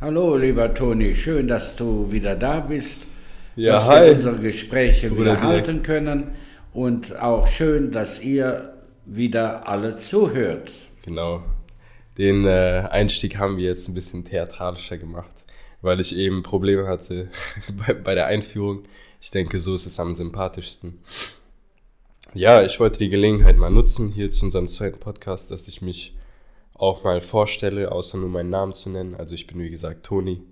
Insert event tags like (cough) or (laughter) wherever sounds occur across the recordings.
Hallo, lieber Toni, schön, dass du wieder da bist. Ja, dass hi. wir unsere Gespräche Bruder wieder Dirk. halten können und auch schön, dass ihr wieder alle zuhört. Genau. Den äh, Einstieg haben wir jetzt ein bisschen theatralischer gemacht, weil ich eben Probleme hatte (laughs) bei, bei der Einführung. Ich denke, so ist es am sympathischsten. Ja, ich wollte die Gelegenheit mal nutzen, hier zu unserem zweiten Podcast, dass ich mich auch mal vorstelle, außer nur meinen Namen zu nennen. Also ich bin, wie gesagt, Toni.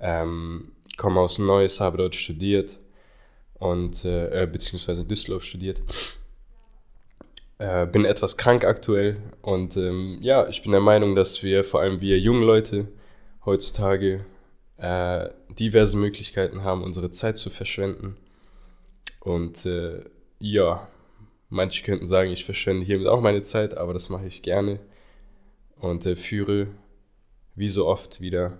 Ähm, komme aus Neuss, habe dort studiert und äh, äh, beziehungsweise in Düsseldorf studiert. Äh, bin etwas krank aktuell und ähm, ja, ich bin der Meinung, dass wir, vor allem wir jungen Leute, heutzutage äh, diverse Möglichkeiten haben, unsere Zeit zu verschwenden. Und äh, ja, manche könnten sagen, ich verschwende hiermit auch meine Zeit, aber das mache ich gerne und äh, führe wie so oft wieder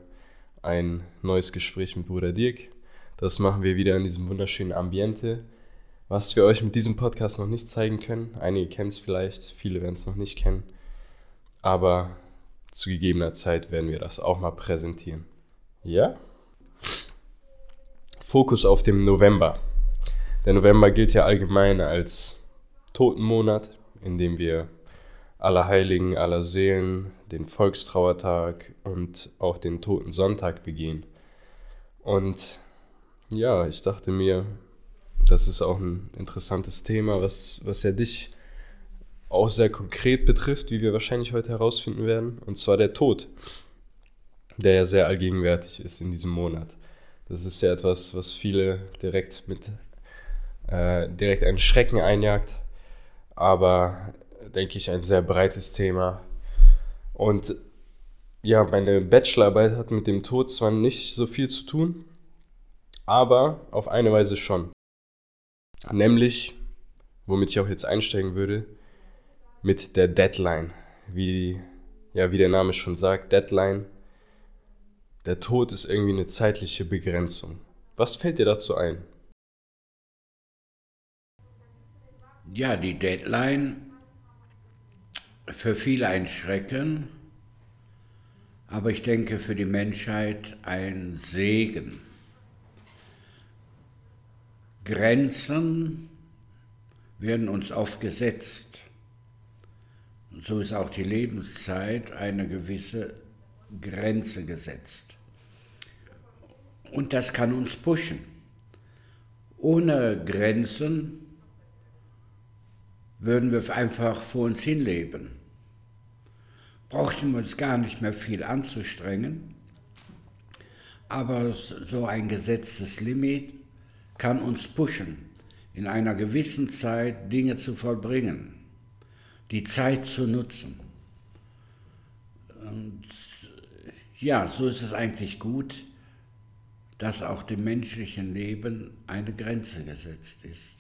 ein neues Gespräch mit Bruder Dirk. Das machen wir wieder in diesem wunderschönen Ambiente, was wir euch mit diesem Podcast noch nicht zeigen können. Einige kennen es vielleicht, viele werden es noch nicht kennen. Aber zu gegebener Zeit werden wir das auch mal präsentieren. Ja? Fokus auf dem November. Der November gilt ja allgemein als Totenmonat, in dem wir Allerheiligen, aller Seelen, den Volkstrauertag und auch den Totensonntag begehen. Und ja, ich dachte mir, das ist auch ein interessantes Thema, was, was ja dich auch sehr konkret betrifft, wie wir wahrscheinlich heute herausfinden werden, und zwar der Tod, der ja sehr allgegenwärtig ist in diesem Monat. Das ist ja etwas, was viele direkt mit äh, direkt einen Schrecken einjagt, aber denke ich ein sehr breites Thema. Und ja, meine Bachelorarbeit hat mit dem Tod zwar nicht so viel zu tun, aber auf eine Weise schon. Nämlich, womit ich auch jetzt einsteigen würde, mit der Deadline. Wie, ja, wie der Name schon sagt, Deadline. Der Tod ist irgendwie eine zeitliche Begrenzung. Was fällt dir dazu ein? Ja, die Deadline für viele ein Schrecken, aber ich denke für die Menschheit ein Segen. Grenzen werden uns oft gesetzt. Und so ist auch die Lebenszeit eine gewisse Grenze gesetzt. Und das kann uns pushen. Ohne Grenzen würden wir einfach vor uns hinleben. Brauchten wir uns gar nicht mehr viel anzustrengen. Aber so ein gesetztes Limit kann uns pushen, in einer gewissen Zeit Dinge zu vollbringen, die Zeit zu nutzen. Und ja, so ist es eigentlich gut, dass auch dem menschlichen Leben eine Grenze gesetzt ist.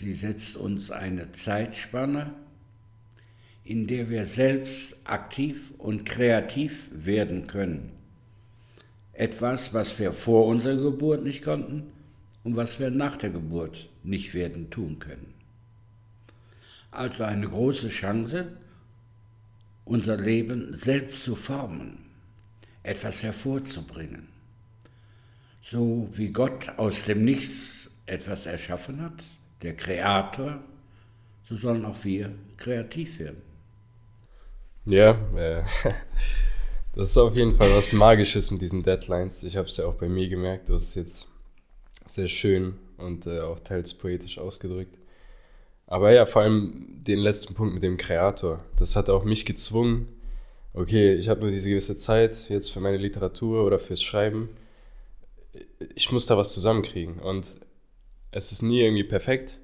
Sie setzt uns eine Zeitspanne, in der wir selbst aktiv und kreativ werden können. Etwas, was wir vor unserer Geburt nicht konnten und was wir nach der Geburt nicht werden tun können. Also eine große Chance, unser Leben selbst zu formen, etwas hervorzubringen. So wie Gott aus dem Nichts etwas erschaffen hat, der Kreator, so sollen auch wir kreativ werden. Ja, äh, (laughs) das ist auf jeden Fall was Magisches mit diesen Deadlines. Ich habe es ja auch bei mir gemerkt, hast es jetzt sehr schön und äh, auch teils poetisch ausgedrückt. Aber ja, vor allem den letzten Punkt mit dem Kreator. Das hat auch mich gezwungen, okay, ich habe nur diese gewisse Zeit jetzt für meine Literatur oder fürs Schreiben. Ich muss da was zusammenkriegen. Und es ist nie irgendwie perfekt,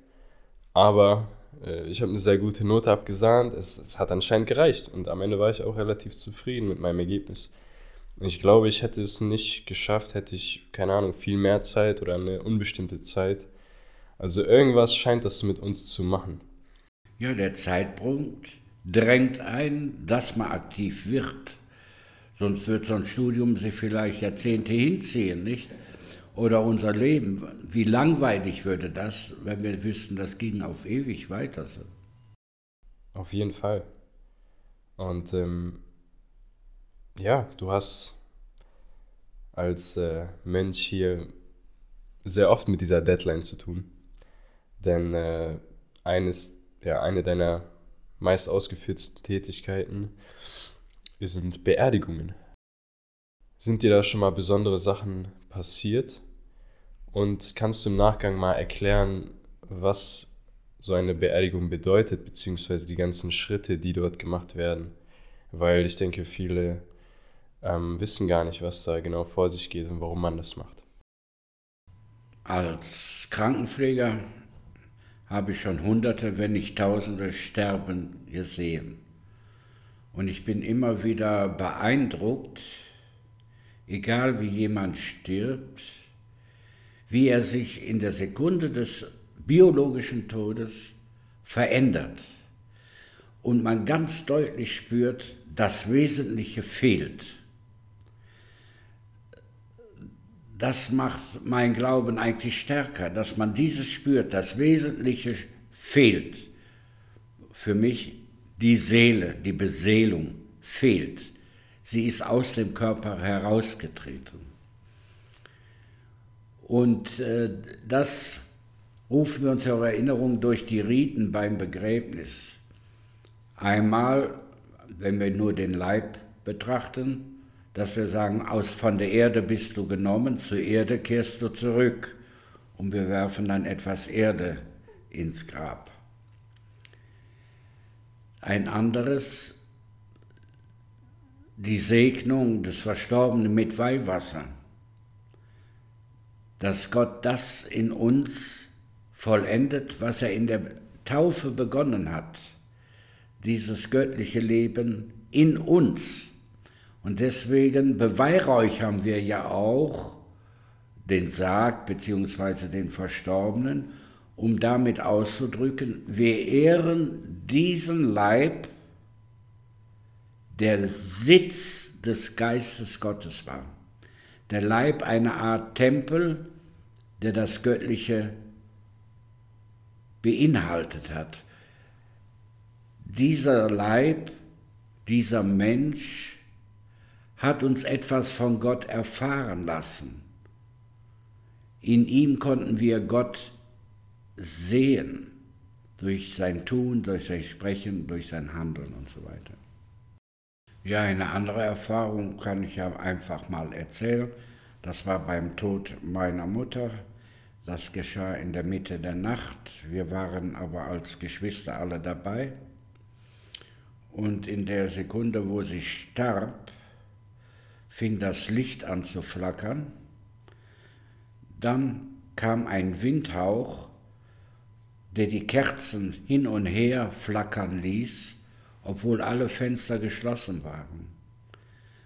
aber äh, ich habe eine sehr gute Note abgesahnt. Es, es hat anscheinend gereicht. Und am Ende war ich auch relativ zufrieden mit meinem Ergebnis. Ich glaube, ich hätte es nicht geschafft, hätte ich, keine Ahnung, viel mehr Zeit oder eine unbestimmte Zeit. Also irgendwas scheint das mit uns zu machen. Ja, der Zeitpunkt drängt ein, dass man aktiv wird. Sonst wird so ein Studium sich vielleicht Jahrzehnte hinziehen, nicht? Oder unser Leben. Wie langweilig würde das, wenn wir wüssten, das ging auf ewig weiter so. Auf jeden Fall. Und ähm, ja, du hast als äh, Mensch hier sehr oft mit dieser Deadline zu tun. Denn äh, eines, ja, eine deiner meist ausgeführten Tätigkeiten sind Beerdigungen. Sind dir da schon mal besondere Sachen passiert? Und kannst du im Nachgang mal erklären, was so eine Beerdigung bedeutet, beziehungsweise die ganzen Schritte, die dort gemacht werden? Weil ich denke, viele ähm, wissen gar nicht, was da genau vor sich geht und warum man das macht. Als Krankenpfleger habe ich schon Hunderte, wenn nicht Tausende sterben gesehen. Und ich bin immer wieder beeindruckt, egal wie jemand stirbt, wie er sich in der Sekunde des biologischen Todes verändert und man ganz deutlich spürt, das Wesentliche fehlt. Das macht mein Glauben eigentlich stärker, dass man dieses spürt, das Wesentliche fehlt. Für mich die Seele, die Beseelung fehlt. Sie ist aus dem Körper herausgetreten. Und äh, das rufen wir uns zur Erinnerung durch die Riten beim Begräbnis. Einmal, wenn wir nur den Leib betrachten, dass wir sagen, aus von der Erde bist du genommen, zur Erde kehrst du zurück und wir werfen dann etwas Erde ins Grab. Ein anderes, die Segnung des Verstorbenen mit Weihwasser dass Gott das in uns vollendet, was er in der Taufe begonnen hat, dieses göttliche Leben in uns. Und deswegen beweihräuchern wir ja auch den Sarg bzw. den Verstorbenen, um damit auszudrücken, wir ehren diesen Leib, der Sitz des Geistes Gottes war der Leib eine Art Tempel, der das Göttliche beinhaltet hat. Dieser Leib, dieser Mensch hat uns etwas von Gott erfahren lassen. In ihm konnten wir Gott sehen, durch sein Tun, durch sein Sprechen, durch sein Handeln und so weiter. Ja, eine andere Erfahrung kann ich ja einfach mal erzählen. Das war beim Tod meiner Mutter. Das geschah in der Mitte der Nacht. Wir waren aber als Geschwister alle dabei. Und in der Sekunde, wo sie starb, fing das Licht an zu flackern. Dann kam ein Windhauch, der die Kerzen hin und her flackern ließ obwohl alle Fenster geschlossen waren.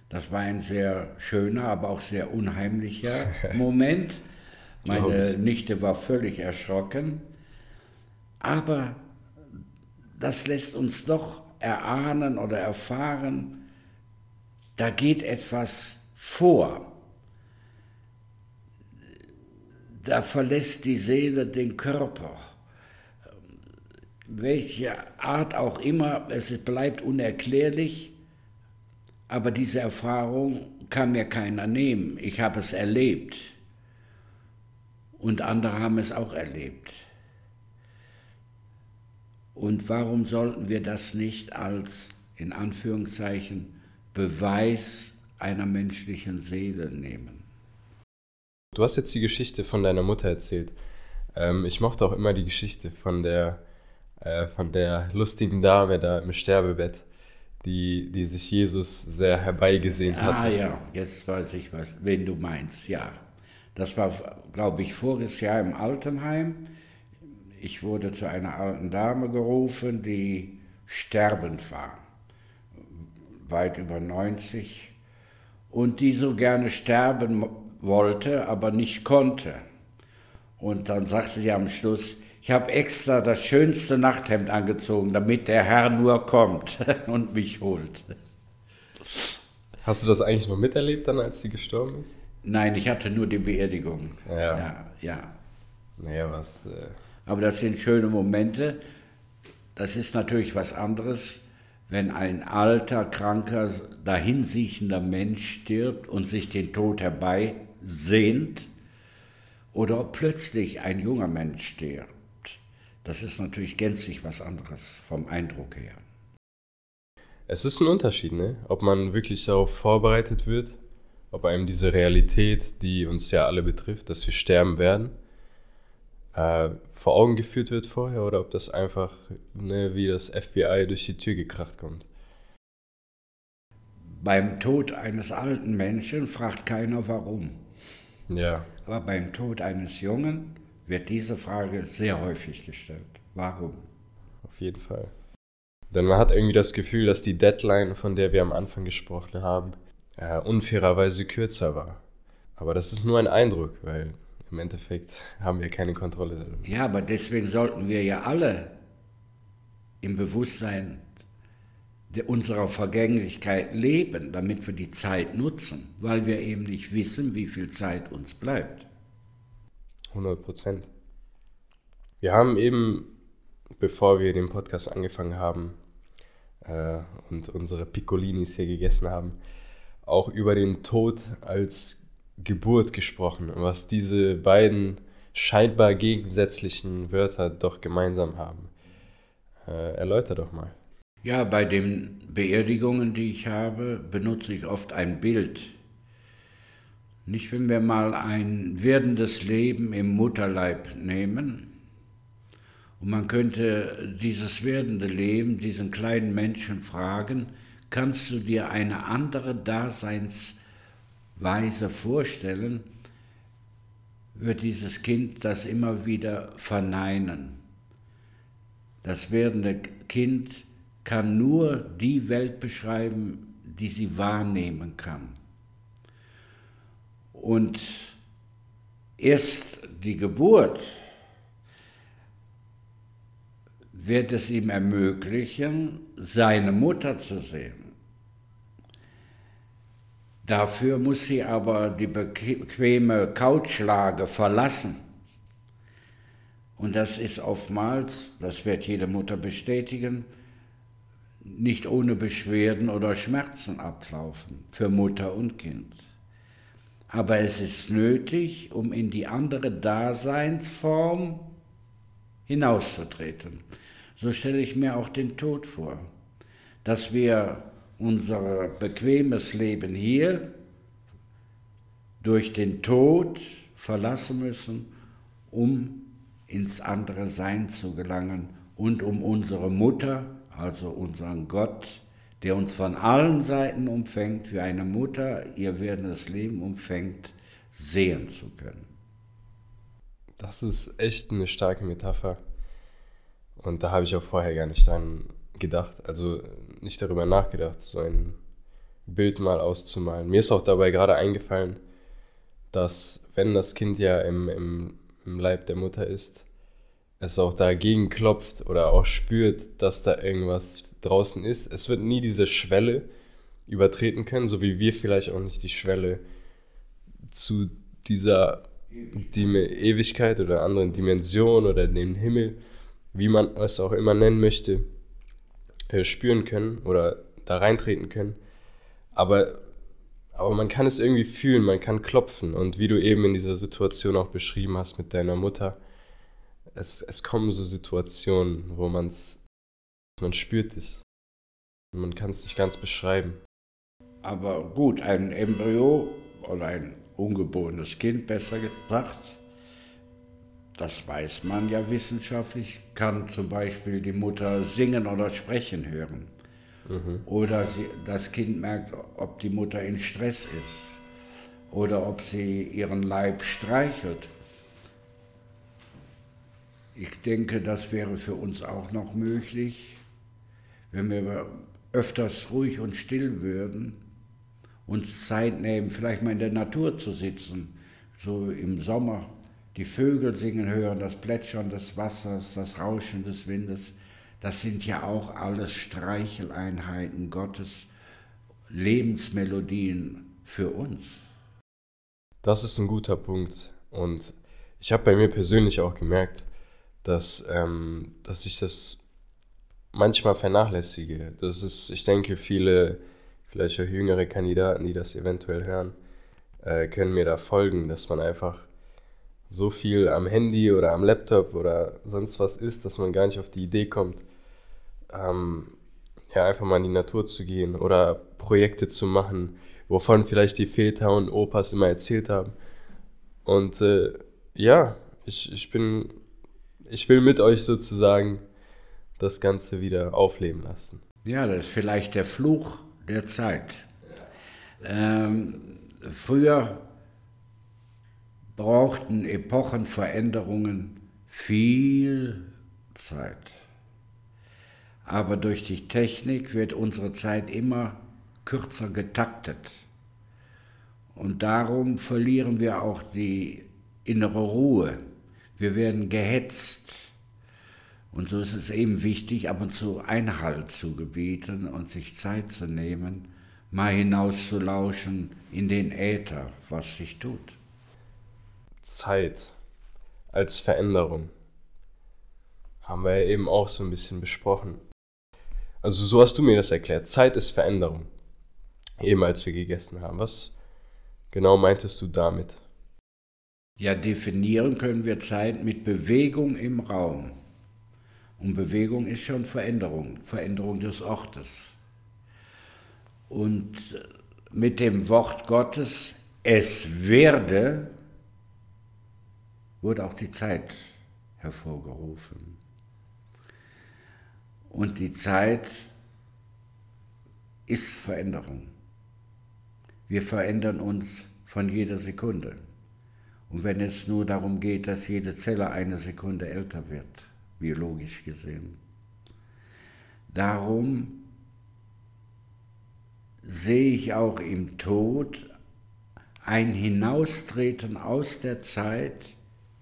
Das war ein sehr schöner, aber auch sehr unheimlicher (laughs) Moment. Meine Nichte war völlig erschrocken. Aber das lässt uns doch erahnen oder erfahren, da geht etwas vor. Da verlässt die Seele den Körper welche Art auch immer, es bleibt unerklärlich, aber diese Erfahrung kann mir keiner nehmen. Ich habe es erlebt und andere haben es auch erlebt. Und warum sollten wir das nicht als, in Anführungszeichen, Beweis einer menschlichen Seele nehmen? Du hast jetzt die Geschichte von deiner Mutter erzählt. Ähm, ich mochte auch immer die Geschichte von der äh, von der lustigen Dame da im Sterbebett, die, die sich Jesus sehr herbeigesehnt hat. Ah ja, jetzt weiß ich, was, wen du meinst, ja. Das war, glaube ich, voriges Jahr im Altenheim. Ich wurde zu einer alten Dame gerufen, die sterbend war, weit über 90, und die so gerne sterben wollte, aber nicht konnte. Und dann sagte sie am Schluss, ich habe extra das schönste Nachthemd angezogen, damit der Herr nur kommt (laughs) und mich holt. Hast du das eigentlich mal miterlebt dann, als sie gestorben ist? Nein, ich hatte nur die Beerdigung. Ja. Ja, ja. Naja, was. Äh Aber das sind schöne Momente. Das ist natürlich was anderes, wenn ein alter, kranker, dahinsiechender Mensch stirbt und sich den Tod herbeisehnt oder ob plötzlich ein junger Mensch stirbt. Das ist natürlich gänzlich was anderes vom Eindruck her. Es ist ein Unterschied, ne? ob man wirklich darauf vorbereitet wird, ob einem diese Realität, die uns ja alle betrifft, dass wir sterben werden, äh, vor Augen geführt wird vorher oder ob das einfach ne, wie das FBI durch die Tür gekracht kommt. Beim Tod eines alten Menschen fragt keiner warum. Ja. Aber beim Tod eines Jungen wird diese Frage sehr häufig gestellt. Warum? Auf jeden Fall. Denn man hat irgendwie das Gefühl, dass die Deadline, von der wir am Anfang gesprochen haben, äh, unfairerweise kürzer war. Aber das ist nur ein Eindruck, weil im Endeffekt haben wir keine Kontrolle darüber. Ja, aber deswegen sollten wir ja alle im Bewusstsein unserer Vergänglichkeit leben, damit wir die Zeit nutzen, weil wir eben nicht wissen, wie viel Zeit uns bleibt. 100 Prozent. Wir haben eben, bevor wir den Podcast angefangen haben äh, und unsere Piccolinis hier gegessen haben, auch über den Tod als Geburt gesprochen und was diese beiden scheinbar gegensätzlichen Wörter doch gemeinsam haben. Äh, erläuter doch mal. Ja, bei den Beerdigungen, die ich habe, benutze ich oft ein Bild. Nicht, wenn wir mal ein werdendes Leben im Mutterleib nehmen und man könnte dieses werdende Leben, diesen kleinen Menschen fragen, kannst du dir eine andere Daseinsweise vorstellen, wird dieses Kind das immer wieder verneinen. Das werdende Kind kann nur die Welt beschreiben, die sie wahrnehmen kann. Und erst die Geburt wird es ihm ermöglichen, seine Mutter zu sehen. Dafür muss sie aber die bequeme Couchlage verlassen. Und das ist oftmals, das wird jede Mutter bestätigen, nicht ohne Beschwerden oder Schmerzen ablaufen für Mutter und Kind. Aber es ist nötig, um in die andere Daseinsform hinauszutreten. So stelle ich mir auch den Tod vor, dass wir unser bequemes Leben hier durch den Tod verlassen müssen, um ins andere Sein zu gelangen und um unsere Mutter, also unseren Gott, der uns von allen Seiten umfängt, wie eine Mutter ihr werdendes Leben umfängt, sehen zu können. Das ist echt eine starke Metapher. Und da habe ich auch vorher gar nicht dran gedacht, also nicht darüber nachgedacht, so ein Bild mal auszumalen. Mir ist auch dabei gerade eingefallen, dass wenn das Kind ja im, im, im Leib der Mutter ist, es auch dagegen klopft oder auch spürt, dass da irgendwas draußen ist. Es wird nie diese Schwelle übertreten können, so wie wir vielleicht auch nicht die Schwelle zu dieser Ewigkeit oder anderen Dimension oder dem Himmel wie man es auch immer nennen möchte, äh, spüren können oder da reintreten können. Aber, aber man kann es irgendwie fühlen, man kann klopfen. Und wie du eben in dieser Situation auch beschrieben hast mit deiner Mutter, es, es kommen so Situationen, wo man's, man spürt es. Man kann es nicht ganz beschreiben. Aber gut, ein Embryo oder ein ungeborenes Kind, besser gesagt, das weiß man ja wissenschaftlich, kann zum Beispiel die Mutter singen oder sprechen hören. Mhm. Oder sie, das Kind merkt, ob die Mutter in Stress ist oder ob sie ihren Leib streichelt. Ich denke, das wäre für uns auch noch möglich, wenn wir öfters ruhig und still würden, uns Zeit nehmen, vielleicht mal in der Natur zu sitzen, so im Sommer die Vögel singen hören, das Plätschern des Wassers, das Rauschen des Windes, das sind ja auch alles Streicheleinheiten Gottes, Lebensmelodien für uns. Das ist ein guter Punkt. Und ich habe bei mir persönlich auch gemerkt, dass, ähm, dass ich das manchmal vernachlässige. Das ist, ich denke, viele, vielleicht auch jüngere Kandidaten, die das eventuell hören, äh, können mir da folgen, dass man einfach so viel am Handy oder am Laptop oder sonst was ist, dass man gar nicht auf die Idee kommt, ähm, ja, einfach mal in die Natur zu gehen oder Projekte zu machen, wovon vielleicht die Väter und Opas immer erzählt haben. Und äh, ja, ich, ich bin, ich will mit euch sozusagen das Ganze wieder aufleben lassen. Ja, das ist vielleicht der Fluch der Zeit. Ähm, früher brauchten Epochenveränderungen viel Zeit. Aber durch die Technik wird unsere Zeit immer kürzer getaktet. Und darum verlieren wir auch die innere Ruhe. Wir werden gehetzt. Und so ist es eben wichtig, ab und zu Einhalt zu gebieten und sich Zeit zu nehmen, mal hinauszulauschen in den Äther, was sich tut. Zeit als Veränderung haben wir ja eben auch so ein bisschen besprochen. Also so hast du mir das erklärt. Zeit ist Veränderung. Eben als wir gegessen haben. Was genau meintest du damit? Ja, definieren können wir Zeit mit Bewegung im Raum. Und Bewegung ist schon Veränderung, Veränderung des Ortes. Und mit dem Wort Gottes, es werde, wurde auch die Zeit hervorgerufen. Und die Zeit ist Veränderung. Wir verändern uns von jeder Sekunde. Und wenn es nur darum geht, dass jede Zelle eine Sekunde älter wird, biologisch gesehen. Darum sehe ich auch im Tod ein Hinaustreten aus der Zeit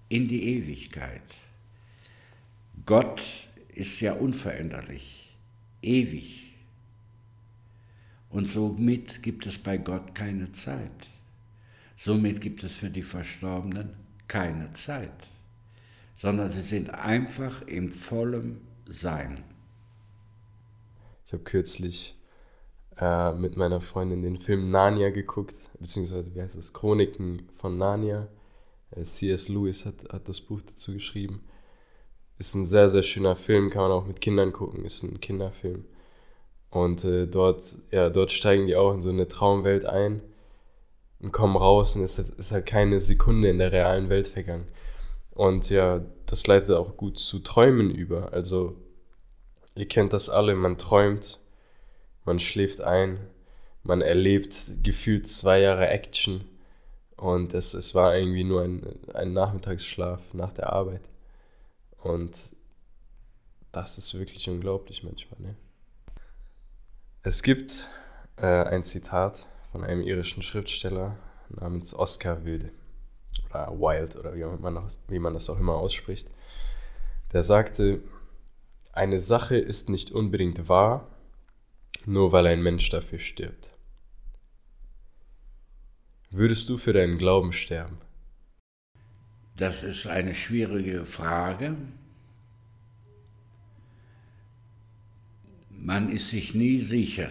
in die Ewigkeit. Gott ist ja unveränderlich, ewig. Und somit gibt es bei Gott keine Zeit. Somit gibt es für die Verstorbenen keine Zeit, sondern sie sind einfach im vollen Sein. Ich habe kürzlich äh, mit meiner Freundin den Film Narnia geguckt, beziehungsweise wie heißt das, Chroniken von Narnia. Äh, C.S. Lewis hat, hat das Buch dazu geschrieben. Ist ein sehr, sehr schöner Film, kann man auch mit Kindern gucken, ist ein Kinderfilm. Und äh, dort, ja, dort steigen die auch in so eine Traumwelt ein und kommen raus und es ist, ist halt keine Sekunde in der realen Welt vergangen. Und ja, das leitet auch gut zu Träumen über. Also, ihr kennt das alle, man träumt, man schläft ein, man erlebt gefühlt zwei Jahre Action und es, es war irgendwie nur ein, ein Nachmittagsschlaf nach der Arbeit. Und das ist wirklich unglaublich manchmal. Ne? Es gibt äh, ein Zitat von einem irischen Schriftsteller namens Oscar Wilde oder Wilde oder wie man, das, wie man das auch immer ausspricht. Der sagte, eine Sache ist nicht unbedingt wahr, nur weil ein Mensch dafür stirbt. Würdest du für deinen Glauben sterben? Das ist eine schwierige Frage. Man ist sich nie sicher.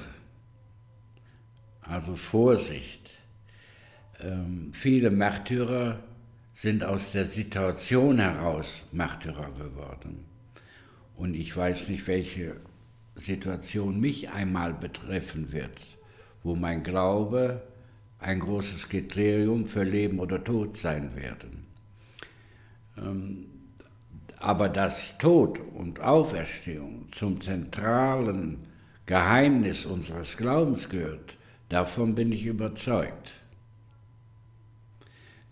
Also Vorsicht. Ähm, viele Märtyrer sind aus der Situation heraus Märtyrer geworden. Und ich weiß nicht, welche Situation mich einmal betreffen wird, wo mein Glaube ein großes Kriterium für Leben oder Tod sein werden. Ähm, aber dass Tod und Auferstehung zum zentralen Geheimnis unseres Glaubens gehört, davon bin ich überzeugt.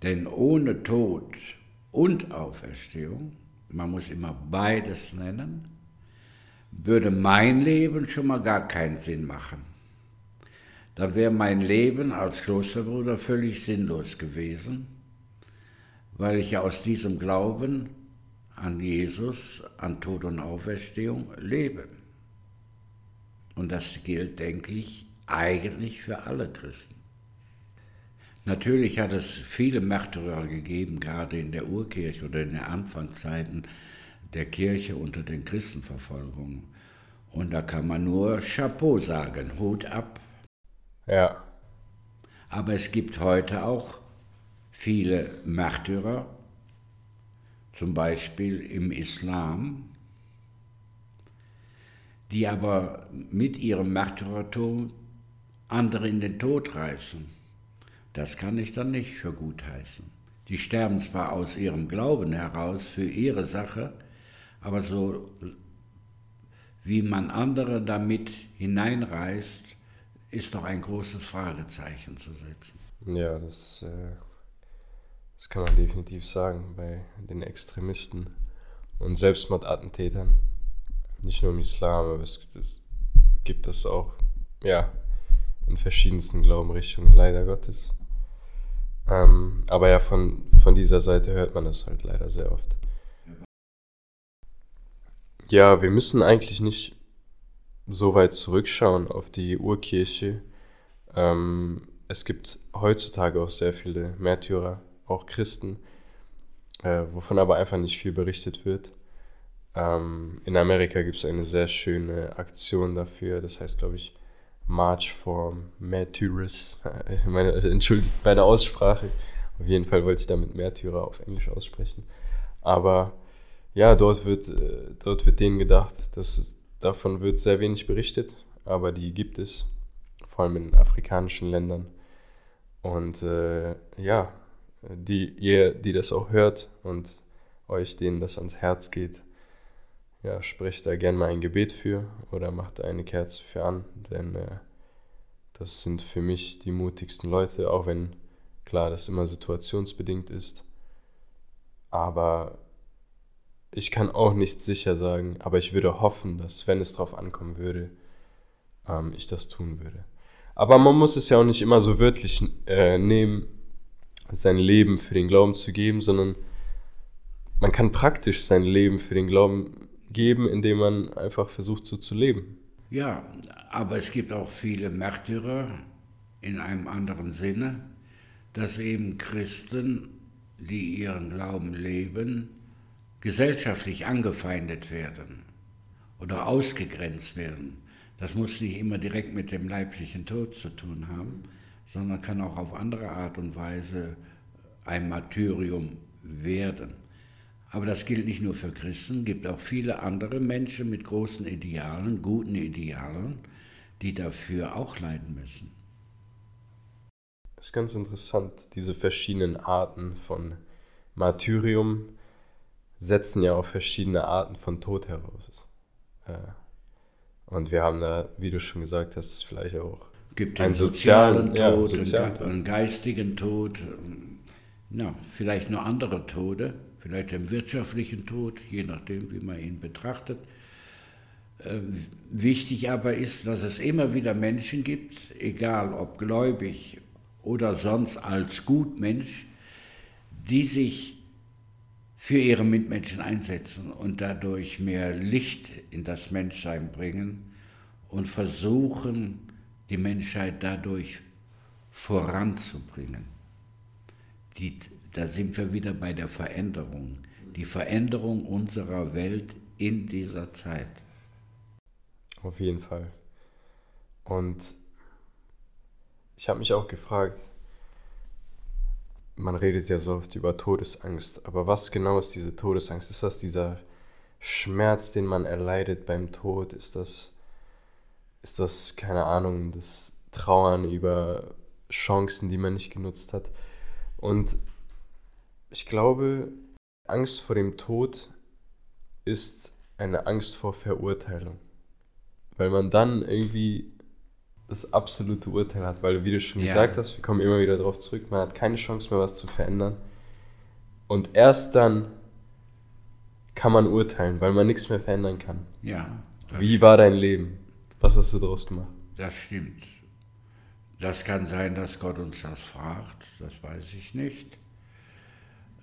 Denn ohne Tod und Auferstehung, man muss immer beides nennen, würde mein Leben schon mal gar keinen Sinn machen. Dann wäre mein Leben als Klosterbruder völlig sinnlos gewesen weil ich ja aus diesem Glauben an Jesus, an Tod und Auferstehung lebe. Und das gilt, denke ich, eigentlich für alle Christen. Natürlich hat es viele Märtyrer gegeben, gerade in der Urkirche oder in den Anfangszeiten der Kirche unter den Christenverfolgungen. Und da kann man nur Chapeau sagen, Hut ab. Ja. Aber es gibt heute auch viele Märtyrer, zum Beispiel im Islam, die aber mit ihrem Märtyrertum andere in den Tod reißen. Das kann ich dann nicht für gut heißen. Die sterben zwar aus ihrem Glauben heraus für ihre Sache, aber so wie man andere damit hineinreißt, ist doch ein großes Fragezeichen zu setzen. Ja, das, äh, das kann man definitiv sagen bei den Extremisten und Selbstmordattentätern. Nicht nur im Islam, aber es, es gibt das auch, ja, in verschiedensten Glaubenrichtungen, leider Gottes. Ähm, aber ja, von, von dieser Seite hört man das halt leider sehr oft. Ja, wir müssen eigentlich nicht so weit zurückschauen auf die Urkirche. Ähm, es gibt heutzutage auch sehr viele Märtyrer, auch Christen, äh, wovon aber einfach nicht viel berichtet wird. Ähm, in Amerika gibt es eine sehr schöne Aktion dafür, das heißt, glaube ich, March for Martyrs. (laughs) Meine, entschuldigt bei der Aussprache. Auf jeden Fall wollte ich damit Märtyrer auf Englisch aussprechen. Aber ja, dort wird, äh, dort wird denen gedacht, dass es, davon wird sehr wenig berichtet, aber die gibt es, vor allem in afrikanischen Ländern. Und äh, ja, die, ihr, die das auch hört und euch, denen das ans Herz geht, ja, sprecht da gerne mal ein Gebet für oder macht eine Kerze für an, denn äh, das sind für mich die mutigsten Leute, auch wenn klar das immer situationsbedingt ist. Aber ich kann auch nicht sicher sagen, aber ich würde hoffen, dass wenn es darauf ankommen würde, ähm, ich das tun würde. Aber man muss es ja auch nicht immer so wörtlich äh, nehmen, sein Leben für den Glauben zu geben, sondern man kann praktisch sein Leben für den Glauben geben, indem man einfach versucht, so zu leben. Ja, aber es gibt auch viele Märtyrer in einem anderen Sinne, dass eben Christen, die ihren Glauben leben, gesellschaftlich angefeindet werden oder ausgegrenzt werden. Das muss nicht immer direkt mit dem leiblichen Tod zu tun haben, sondern kann auch auf andere Art und Weise ein Martyrium werden. Aber das gilt nicht nur für Christen, es gibt auch viele andere Menschen mit großen Idealen, guten Idealen, die dafür auch leiden müssen. Das ist ganz interessant, diese verschiedenen Arten von Martyrium setzen ja auch verschiedene Arten von Tod heraus. Äh, und wir haben da, wie du schon gesagt hast, vielleicht auch gibt einen sozialen, sozialen Tod, ja, sozialen einen, einen geistigen Tod, ja, vielleicht nur andere Tode vielleicht dem wirtschaftlichen Tod, je nachdem, wie man ihn betrachtet. Ähm, wichtig aber ist, dass es immer wieder Menschen gibt, egal ob gläubig oder sonst als Gutmensch, die sich für ihre Mitmenschen einsetzen und dadurch mehr Licht in das Menschsein bringen und versuchen, die Menschheit dadurch voranzubringen. Die da sind wir wieder bei der Veränderung. Die Veränderung unserer Welt in dieser Zeit. Auf jeden Fall. Und ich habe mich auch gefragt, man redet ja so oft über Todesangst, aber was genau ist diese Todesangst? Ist das dieser Schmerz, den man erleidet beim Tod? Ist das, ist das keine Ahnung, das Trauern über Chancen, die man nicht genutzt hat? Und ich glaube, Angst vor dem Tod ist eine Angst vor Verurteilung. Weil man dann irgendwie das absolute Urteil hat, weil wie du schon ja. gesagt hast, wir kommen immer wieder darauf zurück, man hat keine Chance mehr, was zu verändern. Und erst dann kann man urteilen, weil man nichts mehr verändern kann. Ja. Wie war dein Leben? Was hast du daraus gemacht? Das stimmt. Das kann sein, dass Gott uns das fragt, das weiß ich nicht.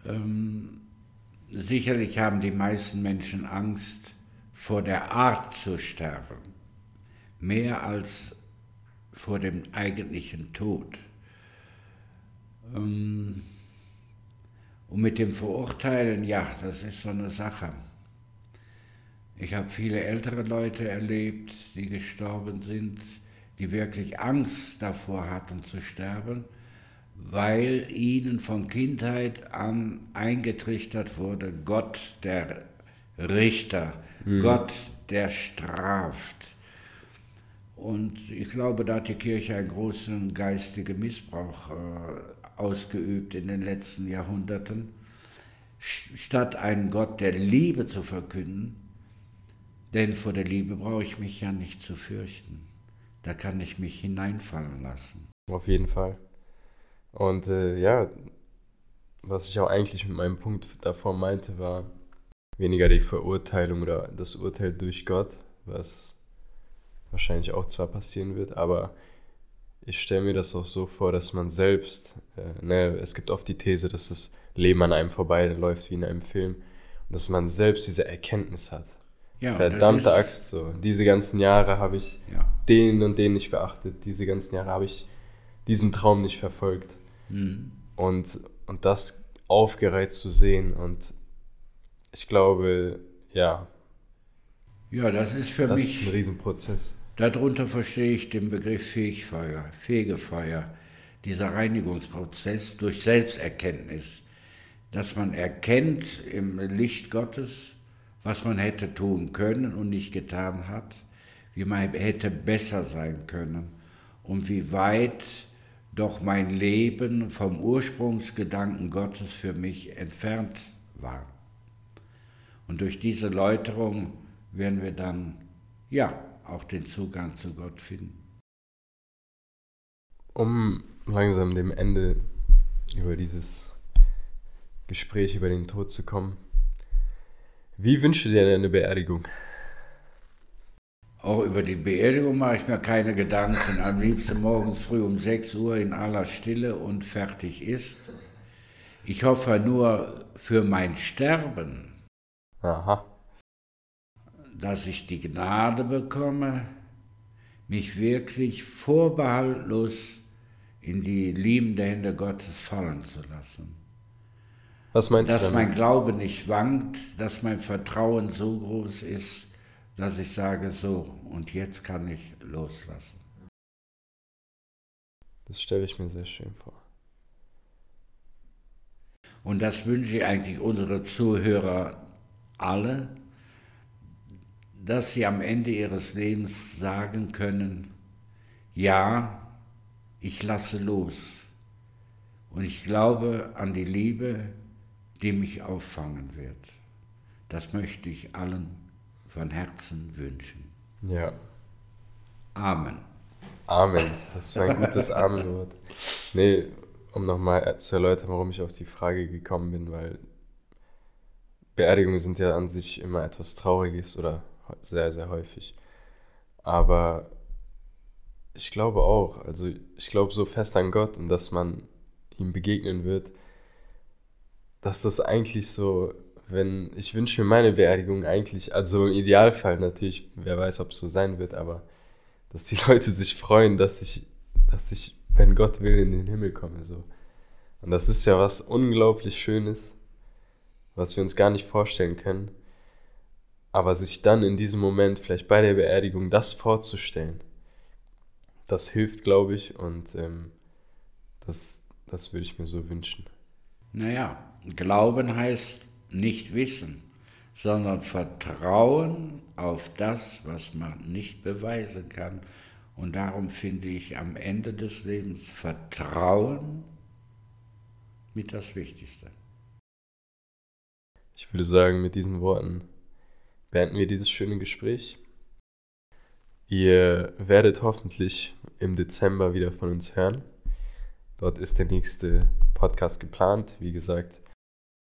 Ähm, sicherlich haben die meisten Menschen Angst vor der Art zu sterben, mehr als vor dem eigentlichen Tod. Ähm, und mit dem Verurteilen, ja, das ist so eine Sache. Ich habe viele ältere Leute erlebt, die gestorben sind, die wirklich Angst davor hatten zu sterben, weil ihnen von Kindheit an eingetrichtert wurde, Gott der Richter, mhm. Gott der straft. Und ich glaube, da hat die Kirche einen großen geistigen Missbrauch äh, ausgeübt in den letzten Jahrhunderten. Statt einen Gott der Liebe zu verkünden, denn vor der Liebe brauche ich mich ja nicht zu fürchten. Da kann ich mich hineinfallen lassen. Auf jeden Fall. Und äh, ja, was ich auch eigentlich mit meinem Punkt davor meinte, war weniger die Verurteilung oder das Urteil durch Gott, was wahrscheinlich auch zwar passieren wird, aber ich stelle mir das auch so vor, dass man selbst, äh, ne, es gibt oft die These, dass das Leben an einem vorbeiläuft wie in einem Film und dass man selbst diese Erkenntnis hat. Ja, Verdammte Axt, so. Diese ganzen Jahre habe ich ja. den und den nicht beachtet. Diese ganzen Jahre habe ich diesen Traum nicht verfolgt. Mhm. Und, und das aufgereizt zu sehen. Und ich glaube, ja. Ja, das ist für das mich. Das ist ein Riesenprozess. Darunter verstehe ich den Begriff Fegefeuer, Fegefeuer, dieser Reinigungsprozess durch Selbsterkenntnis, dass man erkennt im Licht Gottes, was man hätte tun können und nicht getan hat, wie man hätte besser sein können und wie weit doch mein Leben vom Ursprungsgedanken Gottes für mich entfernt war. Und durch diese Läuterung werden wir dann, ja, auch den Zugang zu Gott finden. Um langsam dem Ende über dieses Gespräch über den Tod zu kommen, wie wünschst du dir eine Beerdigung? Auch über die Beerdigung mache ich mir keine Gedanken. Am liebsten morgens früh um 6 Uhr in aller Stille und fertig ist. Ich hoffe nur für mein Sterben, Aha. dass ich die Gnade bekomme, mich wirklich vorbehaltlos in die liebende Hände Gottes fallen zu lassen. Was meinst dass du? Dass mein Glaube nicht wankt, dass mein Vertrauen so groß ist, dass ich sage, so, und jetzt kann ich loslassen. Das stelle ich mir sehr schön vor. Und das wünsche ich eigentlich unsere Zuhörer alle, dass sie am Ende ihres Lebens sagen können, ja, ich lasse los. Und ich glaube an die Liebe, die mich auffangen wird. Das möchte ich allen von Herzen wünschen. Ja. Amen. Amen. Das war ein gutes Amenwort. Nee, um nochmal zu erläutern, warum ich auf die Frage gekommen bin, weil Beerdigungen sind ja an sich immer etwas Trauriges oder sehr, sehr häufig. Aber ich glaube auch, also ich glaube so fest an Gott und dass man ihm begegnen wird, dass das eigentlich so, wenn, ich wünsche mir meine Beerdigung eigentlich, also im Idealfall natürlich, wer weiß, ob es so sein wird, aber dass die (laughs) Leute sich freuen, dass ich, dass ich, wenn Gott will, in den Himmel komme, so. Und das ist ja was unglaublich Schönes, was wir uns gar nicht vorstellen können. Aber sich dann in diesem Moment, vielleicht bei der Beerdigung, das vorzustellen, das hilft, glaube ich, und ähm, das, das würde ich mir so wünschen. Naja, Glauben heißt nicht wissen, sondern Vertrauen auf das, was man nicht beweisen kann. Und darum finde ich am Ende des Lebens Vertrauen mit das Wichtigste. Ich würde sagen, mit diesen Worten beenden wir dieses schöne Gespräch. Ihr werdet hoffentlich im Dezember wieder von uns hören. Dort ist der nächste Podcast geplant. Wie gesagt,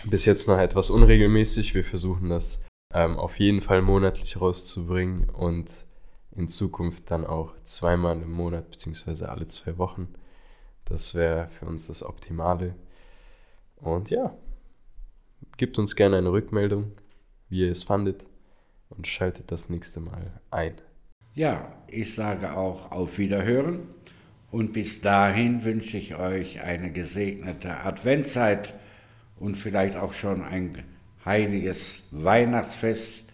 bis jetzt noch etwas unregelmäßig. Wir versuchen das ähm, auf jeden Fall monatlich rauszubringen und in Zukunft dann auch zweimal im Monat beziehungsweise alle zwei Wochen. Das wäre für uns das Optimale. Und ja, gebt uns gerne eine Rückmeldung, wie ihr es fandet und schaltet das nächste Mal ein. Ja, ich sage auch auf Wiederhören und bis dahin wünsche ich euch eine gesegnete Adventzeit und vielleicht auch schon ein heiliges Weihnachtsfest.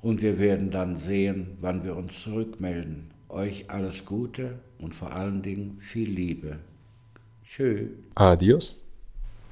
und wir werden dann sehen, wann wir uns zurückmelden. Euch alles Gute und vor allen Dingen viel Liebe. Tschö. Adios.